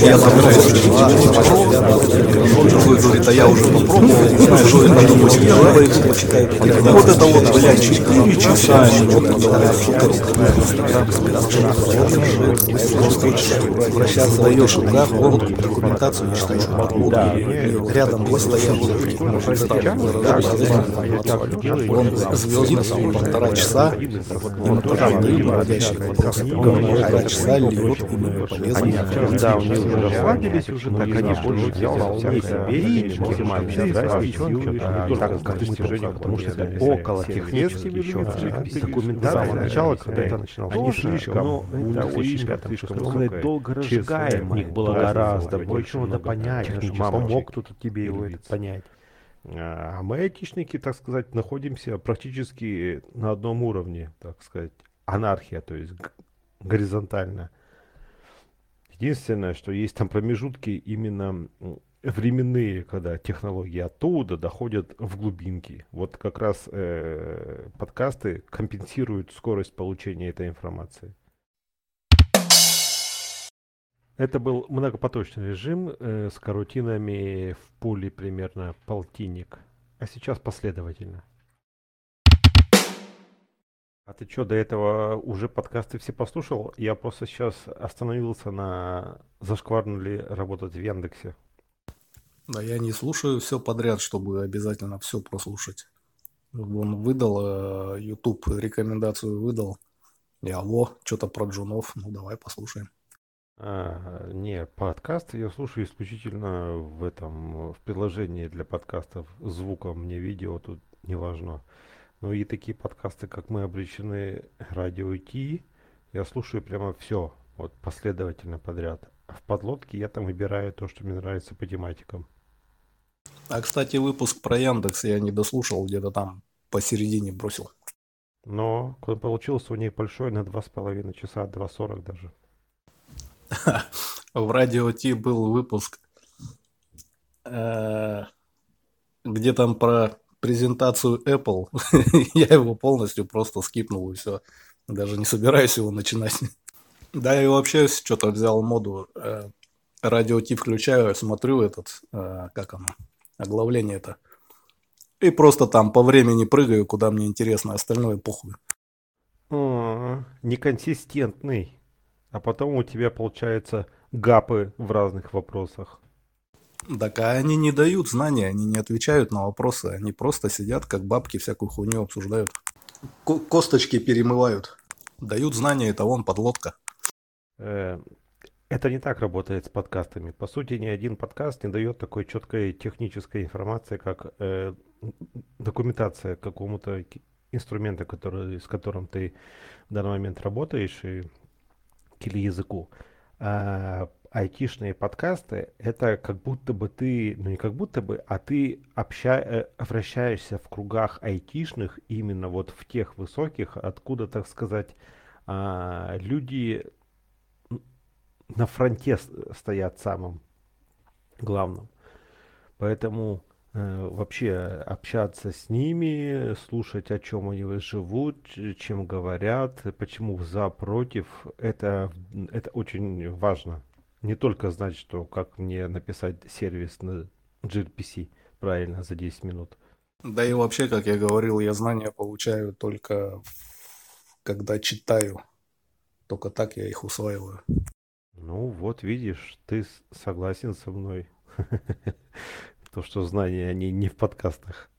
Я говорит, а я уже попробовал, что это думаю, вот это вот, блядь, 4 часа, Обращаться даешь да, в документацию, читаешь рядом был стоял он звездный полтора часа, он тоже дают наводящие вопросы, полтора часа льет именно полезные Да, у них уже расслабились уже, так они больше взял бери, максимально, да, девчонки, так как достижение, потому что это около технически еще документация начала, когда это начинал, они слишком, ну, это очень слишком, сказать, долго разжигаем, их было гораздо больше надо понять, помог кто-то тебе его понять. А мы, айтишники, так сказать, находимся практически на одном уровне, так сказать, анархия, то есть горизонтально. Единственное, что есть там промежутки именно временные, когда технологии оттуда доходят в глубинки. Вот как раз э, подкасты компенсируют скорость получения этой информации. Это был многопоточный режим э, с карутинами в пуле примерно полтинник. А сейчас последовательно. А ты что, до этого уже подкасты все послушал? Я просто сейчас остановился на зашкварно ли работать в Яндексе. Да я не слушаю все подряд, чтобы обязательно все прослушать. Он выдал, э, YouTube рекомендацию выдал. Я, во, что-то про джунов, ну давай послушаем. А, не, подкасты я слушаю исключительно в этом, в приложении для подкастов звуком, мне видео тут не важно. Ну и такие подкасты, как мы обречены радио идти, я слушаю прямо все, вот последовательно подряд. В подлодке я там выбираю то, что мне нравится по тематикам. А, кстати, выпуск про Яндекс я не дослушал, где-то там посередине бросил. Но получился у них большой на два с половиной часа, 2.40 даже. В радио Ти был выпуск, э, где там про презентацию Apple. Я его полностью просто скипнул и все. Даже не собираюсь его начинать. Да, и вообще что-то взял моду. Э, радио Ти включаю, смотрю этот, э, как оно, оглавление это. И просто там по времени прыгаю, куда мне интересно, остальное похуй. О, неконсистентный. А потом у тебя получается гапы в разных вопросах. Так а они не дают знания, они не отвечают на вопросы, они просто сидят, как бабки, всякую хуйню обсуждают. Ко косточки перемывают. Дают знания, это вон подлодка. Э, это не так работает с подкастами. По сути, ни один подкаст не дает такой четкой технической информации, как э, документация какому-то инструмента, который, с которым ты в данный момент работаешь, и или языку. А айтишные подкасты это как будто бы ты, ну не как будто бы, а ты обща, э, вращаешься в кругах айтишных именно вот в тех высоких, откуда, так сказать, а, люди на фронте стоят самым главным. Поэтому Э, вообще общаться с ними, слушать, о чем они живут, чем говорят, почему за, против, это, это очень важно. Не только знать, что как мне написать сервис на gRPC правильно за 10 минут. Да и вообще, как я говорил, я знания получаю только когда читаю. Только так я их усваиваю. Ну вот видишь, ты согласен со мной. То, что знания, они не в подкастах.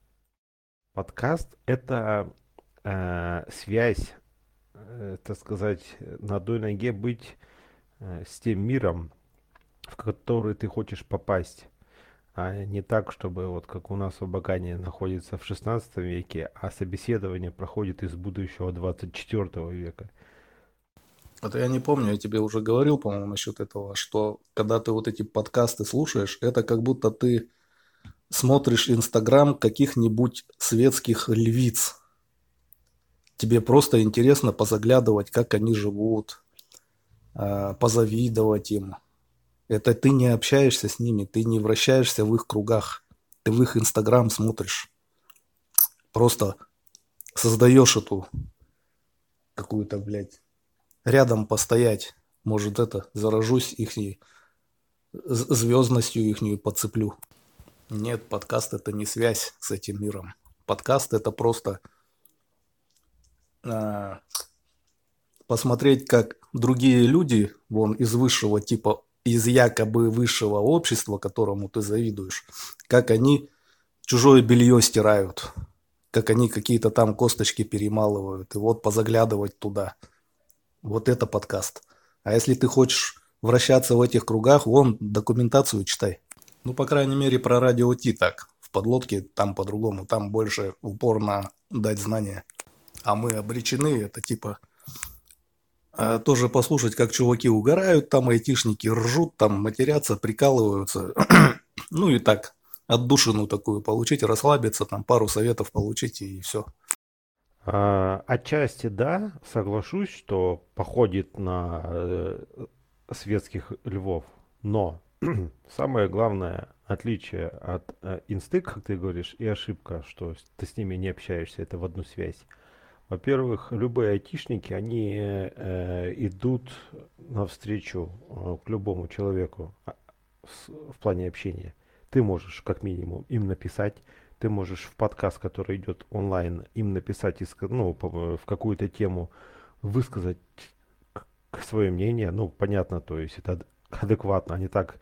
Подкаст — это э, связь, э, так сказать, на одной ноге быть э, с тем миром, в который ты хочешь попасть. А не так, чтобы вот как у нас в находится в 16 веке, а собеседование проходит из будущего 24 века. Это я не помню, я тебе уже говорил, по-моему, насчет этого, что когда ты вот эти подкасты слушаешь, это как будто ты смотришь Инстаграм каких-нибудь светских львиц. Тебе просто интересно позаглядывать, как они живут, а, позавидовать им. Это ты не общаешься с ними, ты не вращаешься в их кругах, ты в их инстаграм смотришь. Просто создаешь эту какую-то, блядь, рядом постоять. Может, это, заражусь их звездностью ихнюю подцеплю. Нет, подкаст это не связь с этим миром. Подкаст это просто а, посмотреть, как другие люди, вон из высшего типа, из якобы высшего общества, которому ты завидуешь, как они чужое белье стирают, как они какие-то там косточки перемалывают, и вот позаглядывать туда. Вот это подкаст. А если ты хочешь вращаться в этих кругах, вон документацию читай. Ну, по крайней мере, про радио Ти так. В подлодке там по-другому, там больше упор на дать знания. А мы обречены, это типа а, тоже послушать, как чуваки угорают, там айтишники ржут, там матерятся, прикалываются. ну и так, отдушину такую получить, расслабиться, там пару советов получить и все. А, отчасти да, соглашусь, что походит на э, светских львов, но самое главное отличие от э, инстык, как ты говоришь, и ошибка, что ты с ними не общаешься, это в одну связь. Во-первых, любые айтишники, они э, идут навстречу э, к любому человеку а, в плане общения. Ты можешь как минимум им написать, ты можешь в подкаст, который идет онлайн, им написать ну, в какую-то тему, высказать свое мнение. Ну, понятно, то есть это адекватно, а не так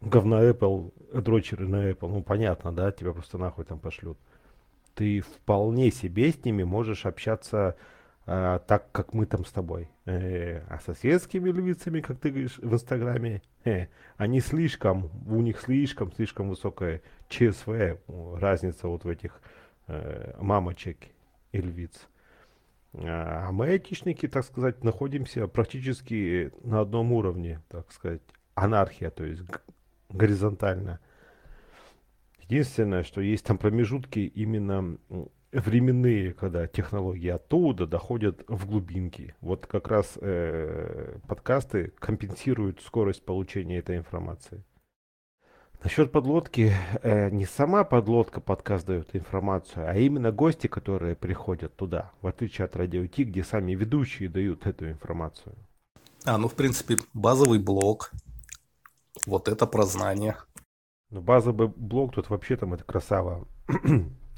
говно Apple, дрочеры на Apple, ну понятно, да, тебя просто нахуй там пошлют. Ты вполне себе с ними можешь общаться а, так, как мы там с тобой. Э, а со светскими львицами, как ты говоришь в Инстаграме, э, они слишком, у них слишком, слишком высокая ЧСВ, разница вот в этих э, мамочек и львиц. А мы, айтишники, так сказать, находимся практически на одном уровне, так сказать, анархия, то есть горизонтально. Единственное, что есть там промежутки именно временные, когда технологии оттуда доходят в глубинки. Вот как раз э, подкасты компенсируют скорость получения этой информации. Насчет подлодки, э, не сама подлодка подкаст дает информацию, а именно гости, которые приходят туда, в отличие от радио Ти, где сами ведущие дают эту информацию. А, ну, в принципе, базовый блок. Вот это про знания. Ну, базовый блок тут вообще там это красава.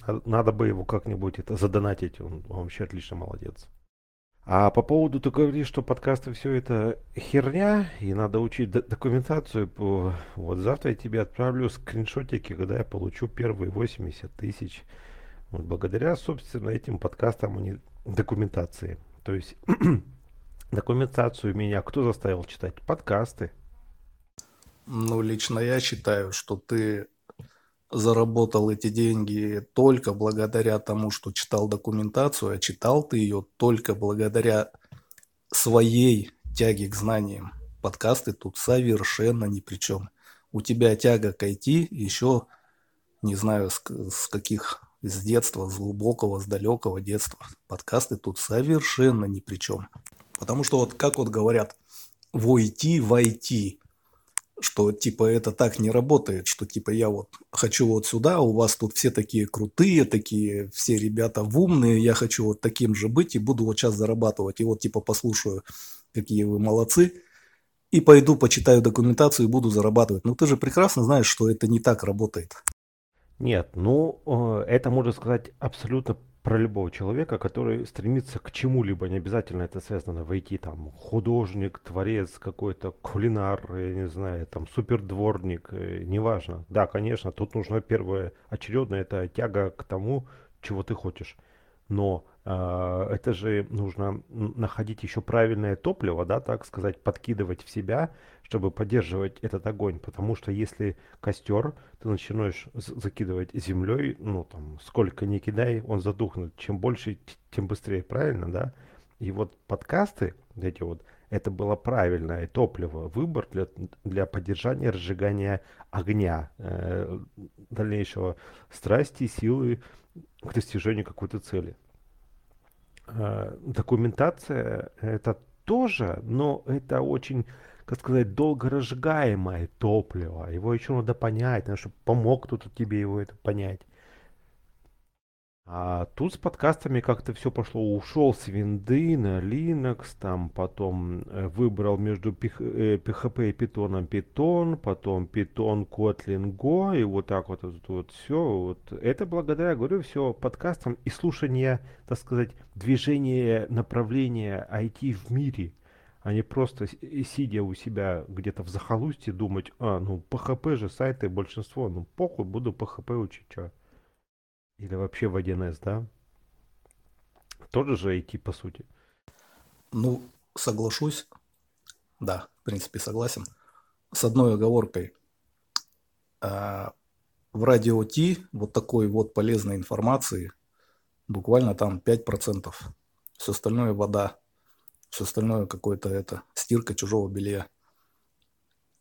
Надо бы его как-нибудь это задонатить, он, он вообще отлично молодец. А по поводу, ты говоришь, что подкасты все это херня, и надо учить документацию. По... Вот завтра я тебе отправлю скриншотики, когда я получу первые 80 тысяч. Вот благодаря, собственно, этим подкастам, а не документации. То есть документацию меня кто заставил читать? Подкасты. Ну, лично я считаю, что ты заработал эти деньги только благодаря тому, что читал документацию, а читал ты ее только благодаря своей тяге к знаниям. Подкасты тут совершенно ни при чем. У тебя тяга к IT еще, не знаю, с, с каких, с детства, с глубокого, с далекого детства. Подкасты тут совершенно ни при чем. Потому что вот как вот говорят, войти в IT что типа это так не работает, что типа я вот хочу вот сюда, у вас тут все такие крутые, такие все ребята умные, я хочу вот таким же быть и буду вот сейчас зарабатывать. И вот типа послушаю, какие вы молодцы, и пойду почитаю документацию и буду зарабатывать. Ну ты же прекрасно знаешь, что это не так работает. Нет, ну э, это можно сказать абсолютно про любого человека, который стремится к чему-либо, не обязательно это связано войти там художник, творец какой-то, кулинар, я не знаю, там супердворник, э, неважно. Да, конечно, тут нужно первое очередное, это тяга к тому, чего ты хочешь. Но э, это же нужно находить еще правильное топливо, да, так сказать, подкидывать в себя, чтобы поддерживать этот огонь. Потому что если костер, ты начинаешь закидывать землей, ну там сколько не кидай, он задухнет. Чем больше, тем быстрее, правильно, да? И вот подкасты, эти вот, это было правильное топливо, выбор для, для поддержания разжигания огня, э, дальнейшего страсти, силы к достижению какой-то цели. Э, документация это тоже, но это очень как сказать, долго разжигаемое топливо. Его еще надо понять, надо, чтобы помог кто-то тебе его это понять. А тут с подкастами как-то все пошло. Ушел с винды на Linux, там потом э, выбрал между PHP э, и Python Python, потом Python, Kotlin, Go, и вот так вот, вот, вот все. Вот. Это благодаря, говорю, все подкастам и слушание, так сказать, движения, направления IT в мире а не просто сидя у себя где-то в захолустье думать, а, ну, PHP же сайты большинство, ну, похуй, буду PHP учить, что. Или вообще в 1С, да? Тоже же IT, по сути. Ну, соглашусь. Да, в принципе, согласен. С одной оговоркой. А, в радио Ти вот такой вот полезной информации буквально там 5%. Все остальное вода. Все остальное какое-то это стирка чужого белья.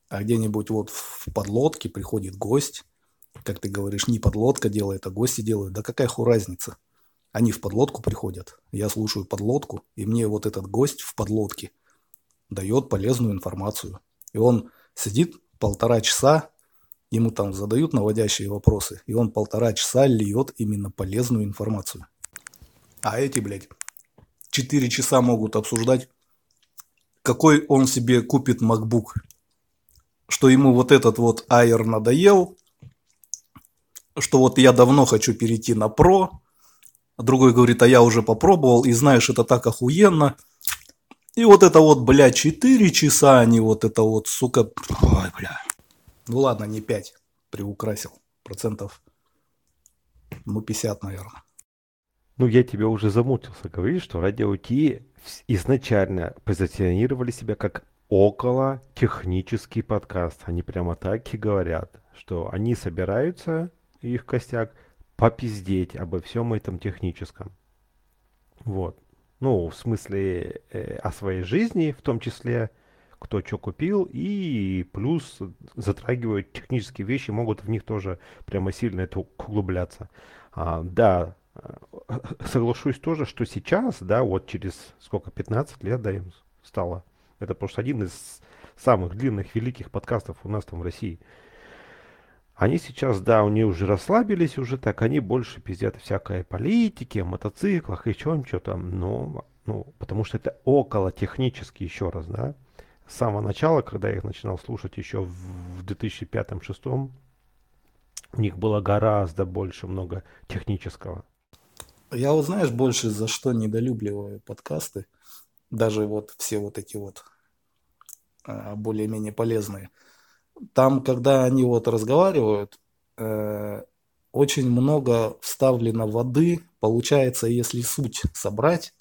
А где-нибудь вот в подлодке приходит гость, как ты говоришь, не подлодка делает, а гости делают. Да какая ху разница? Они в подлодку приходят, я слушаю подлодку, и мне вот этот гость в подлодке дает полезную информацию. И он сидит полтора часа, ему там задают наводящие вопросы, и он полтора часа льет именно полезную информацию. А эти, блядь, четыре часа могут обсуждать, какой он себе купит MacBook, что ему вот этот вот Air надоел, что вот я давно хочу перейти на про, а другой говорит, а я уже попробовал, и знаешь, это так охуенно. И вот это вот, бля, 4 часа они вот это вот, сука, ой, бля. Ну ладно, не 5, приукрасил, процентов, ну 50, наверное. Ну, я тебе уже замутился говорить, что радио Ти изначально позиционировали себя как около технический подкаст. Они прямо так и говорят, что они собираются их костяк, попиздеть обо всем этом техническом. Вот. Ну, в смысле э, о своей жизни, в том числе, кто что купил, и плюс затрагивают технические вещи, могут в них тоже прямо сильно это углубляться. А, да, соглашусь тоже, что сейчас, да, вот через сколько, 15 лет, да, им стало. Это просто один из самых длинных, великих подкастов у нас там в России. Они сейчас, да, они уже расслабились уже так, они больше пиздят всякой политики, мотоциклах, и чем что там, но, ну, потому что это около технически еще раз, да. С самого начала, когда я их начинал слушать еще в 2005-2006, у них было гораздо больше много технического. Я вот знаешь больше за что недолюбливаю подкасты, даже вот все вот эти вот а, более-менее полезные – там, когда они вот разговаривают, э, очень много вставлено воды. Получается, если суть собрать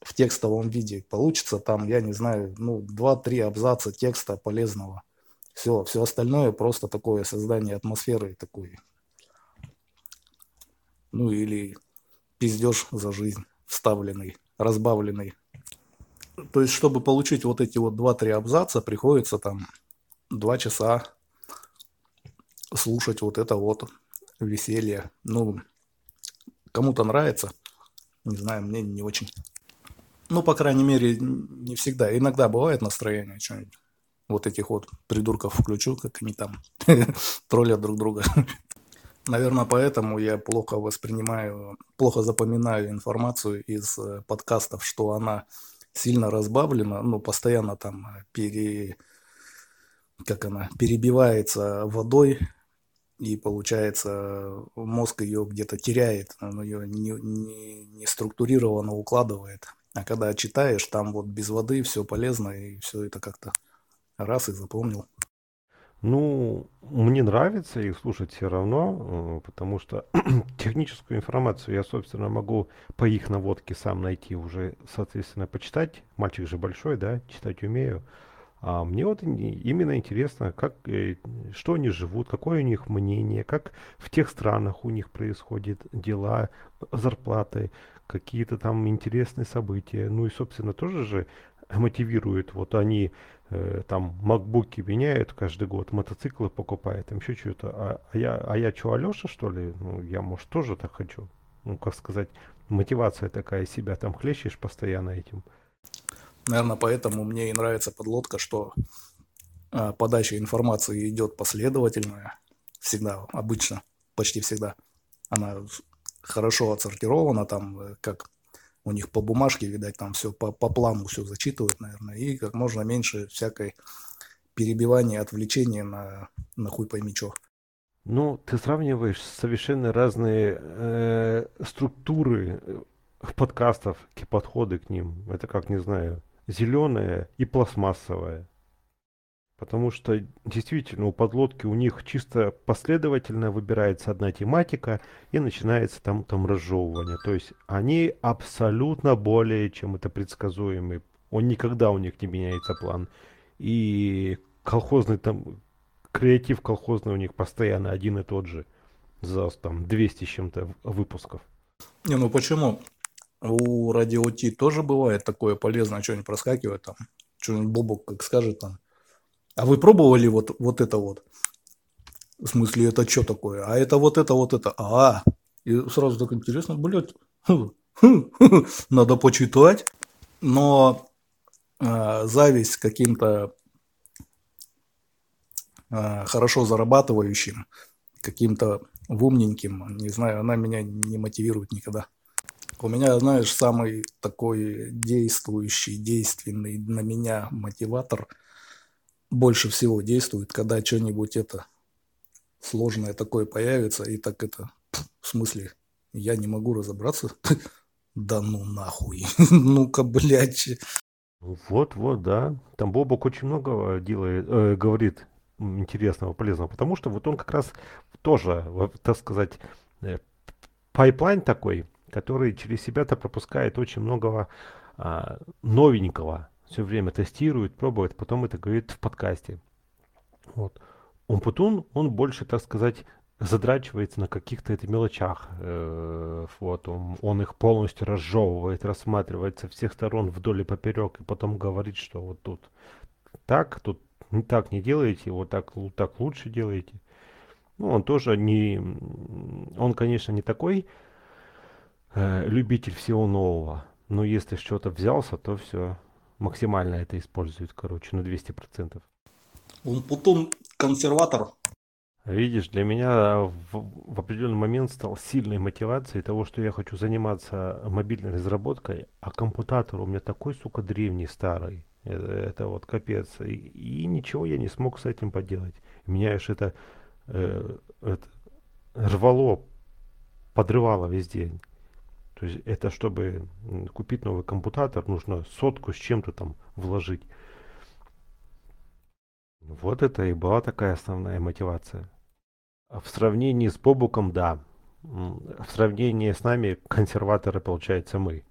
в текстовом виде, получится там, я не знаю, ну, 2-3 абзаца текста полезного. Все, все остальное просто такое создание атмосферы такой. Ну или пиздеж за жизнь, вставленный, разбавленный. То есть, чтобы получить вот эти вот 2-3 абзаца, приходится там два часа слушать вот это вот веселье. Ну, кому-то нравится, не знаю, мне не очень. Ну, по крайней мере, не всегда. Иногда бывает настроение, что-нибудь вот этих вот придурков включу, как они там троллят друг друга. Наверное, поэтому я плохо воспринимаю, плохо запоминаю информацию из э, подкастов, что она сильно разбавлена, ну, постоянно там пере, как она, перебивается водой, и получается мозг ее где-то теряет, он ее не, не, не структурированно укладывает. А когда читаешь, там вот без воды все полезно, и все это как-то раз и запомнил. Ну, мне нравится их слушать все равно, э, потому что техническую информацию я, собственно, могу по их наводке сам найти уже, соответственно, почитать. Мальчик же большой, да, читать умею. А мне вот именно интересно, как, э, что они живут, какое у них мнение, как в тех странах у них происходят дела, зарплаты, какие-то там интересные события. Ну и, собственно, тоже же мотивирует. Вот они там макбуки меняют каждый год, мотоциклы покупают, там еще что-то. А, а я, а я что, Алеша, что ли? Ну, я, может, тоже так хочу. Ну, как сказать, мотивация такая себя там хлещешь постоянно этим. Наверное, поэтому мне и нравится подлодка, что а, подача информации идет последовательная, всегда, обычно, почти всегда. Она хорошо отсортирована, там, э, как у них по бумажке, видать, там все по, по плану все зачитывают, наверное, и как можно меньше всякой перебивания, отвлечения на, на хуй пойми что. Ну, ты сравниваешь совершенно разные э, структуры э, подкастов, подходы к ним. Это как, не знаю, зеленое и пластмассовое. Потому что действительно у подлодки у них чисто последовательно выбирается одна тематика и начинается там, там разжевывание. То есть они абсолютно более чем это предсказуемый. Он никогда у них не меняется план. И колхозный там, креатив колхозный у них постоянно один и тот же. За там 200 с чем-то выпусков. Не, ну почему? У Радио Ти тоже бывает такое полезное, что-нибудь проскакивает там. Что-нибудь Бобок как скажет там а вы пробовали вот, вот это вот? В смысле, это что такое? А это вот это, вот это. А, и сразу так интересно, блядь, надо почитать. Но э, зависть каким-то э, хорошо зарабатывающим, каким-то умненьким, не знаю, она меня не мотивирует никогда. У меня, знаешь, самый такой действующий, действенный на меня мотиватор – больше всего действует, когда что-нибудь это сложное такое появится, и так это, в смысле, я не могу разобраться. Да ну нахуй. Ну-ка, блядь. Вот, вот, да. Там Бобук очень много делает, э, говорит интересного, полезного, потому что вот он как раз тоже, так сказать, э, pipeline такой, который через себя-то пропускает очень многого а, новенького, все время тестирует, пробует, потом это говорит в подкасте. Вот. Умпутун, он больше, так сказать, задрачивается на каких-то это мелочах. Э, вот, он, он их полностью разжевывает, рассматривает со всех сторон вдоль и поперек, и потом говорит, что вот тут так, тут не так не делаете, вот так, так лучше делаете. Ну, он тоже не... Он, конечно, не такой э, любитель всего нового, но если что-то взялся, то все, максимально это использует, короче, на 200%. Он потом консерватор. Видишь, для меня в, в определенный момент стал сильной мотивацией того, что я хочу заниматься мобильной разработкой, а компьютер у меня такой, сука, древний, старый. Это, это вот капец. И, и ничего я не смог с этим поделать. Меня аж это, э, это рвало, подрывало весь день. То есть это чтобы купить новый компьютер, нужно сотку с чем-то там вложить. Вот это и была такая основная мотивация. А в сравнении с Бобуком, да. В сравнении с нами консерваторы, получается, мы.